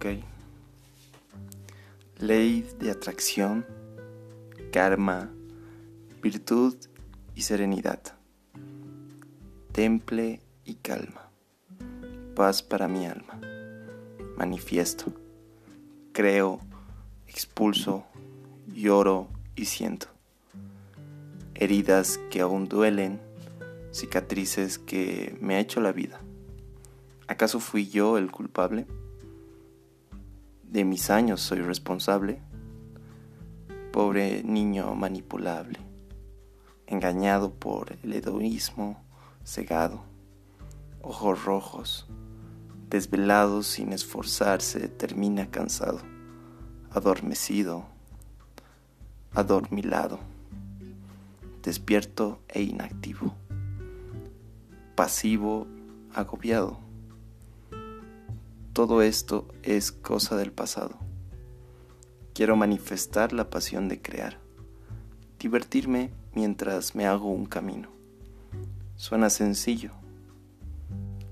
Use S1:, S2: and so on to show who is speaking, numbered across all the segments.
S1: Ok. Ley de atracción, karma, virtud y serenidad. Temple y calma. Paz para mi alma. Manifiesto. Creo, expulso, lloro y siento. Heridas que aún duelen, cicatrices que me ha hecho la vida. ¿Acaso fui yo el culpable? De mis años soy responsable. Pobre niño manipulable, engañado por el egoísmo, cegado, ojos rojos, desvelado sin esforzarse, termina cansado, adormecido, adormilado, despierto e inactivo, pasivo, agobiado todo esto es cosa del pasado. Quiero manifestar la pasión de crear, divertirme mientras me hago un camino. Suena sencillo.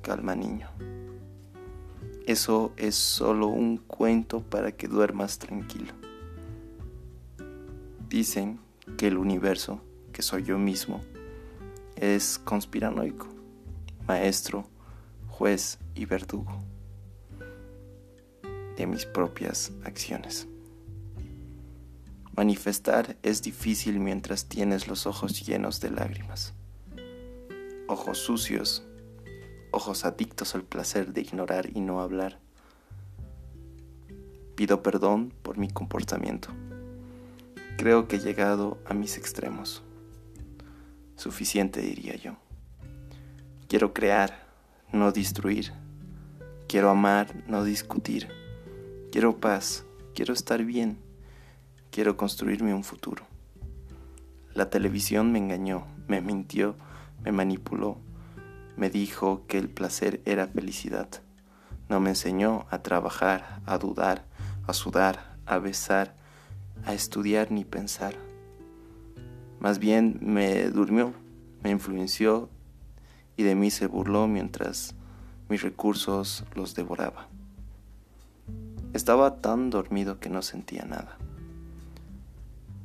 S1: Calma niño. Eso es solo un cuento para que duermas tranquilo. Dicen que el universo, que soy yo mismo, es conspiranoico, maestro, juez y verdugo de mis propias acciones. Manifestar es difícil mientras tienes los ojos llenos de lágrimas. Ojos sucios, ojos adictos al placer de ignorar y no hablar. Pido perdón por mi comportamiento. Creo que he llegado a mis extremos. Suficiente diría yo. Quiero crear, no destruir. Quiero amar, no discutir. Quiero paz, quiero estar bien, quiero construirme un futuro. La televisión me engañó, me mintió, me manipuló, me dijo que el placer era felicidad. No me enseñó a trabajar, a dudar, a sudar, a besar, a estudiar ni pensar. Más bien me durmió, me influenció y de mí se burló mientras mis recursos los devoraba. Estaba tan dormido que no sentía nada.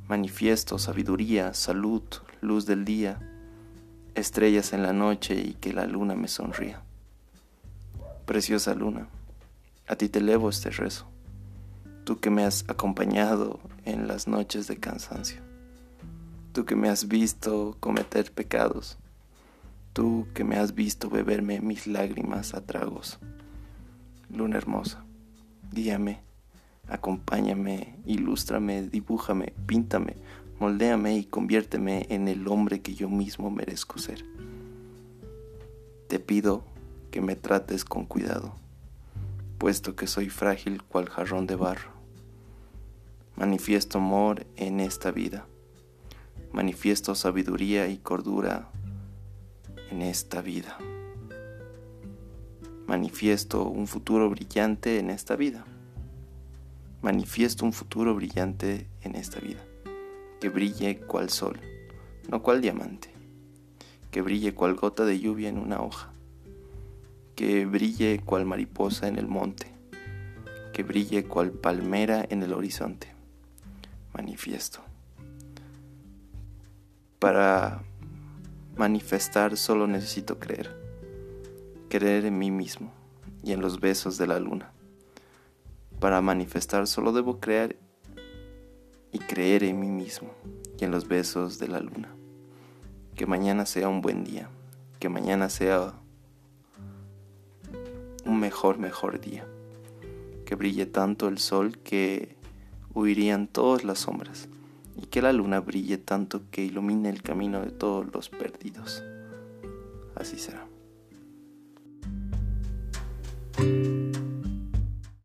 S1: Manifiesto, sabiduría, salud, luz del día, estrellas en la noche y que la luna me sonría. Preciosa luna, a ti te elevo este rezo, tú que me has acompañado en las noches de cansancio, tú que me has visto cometer pecados, tú que me has visto beberme mis lágrimas a tragos. Luna hermosa guíame, acompáñame, ilústrame, dibújame, píntame, moldéame y conviérteme en el hombre que yo mismo merezco ser. Te pido que me trates con cuidado, puesto que soy frágil cual jarrón de barro. Manifiesto amor en esta vida, manifiesto sabiduría y cordura en esta vida manifiesto un futuro brillante en esta vida. Manifiesto un futuro brillante en esta vida. Que brille cual sol, no cual diamante. Que brille cual gota de lluvia en una hoja. Que brille cual mariposa en el monte. Que brille cual palmera en el horizonte. Manifiesto. Para manifestar solo necesito creer creer en mí mismo y en los besos de la luna. Para manifestar solo debo creer y creer en mí mismo y en los besos de la luna. Que mañana sea un buen día, que mañana sea un mejor, mejor día. Que brille tanto el sol que huirían todas las sombras y que la luna brille tanto que ilumine el camino de todos los perdidos. Así será. you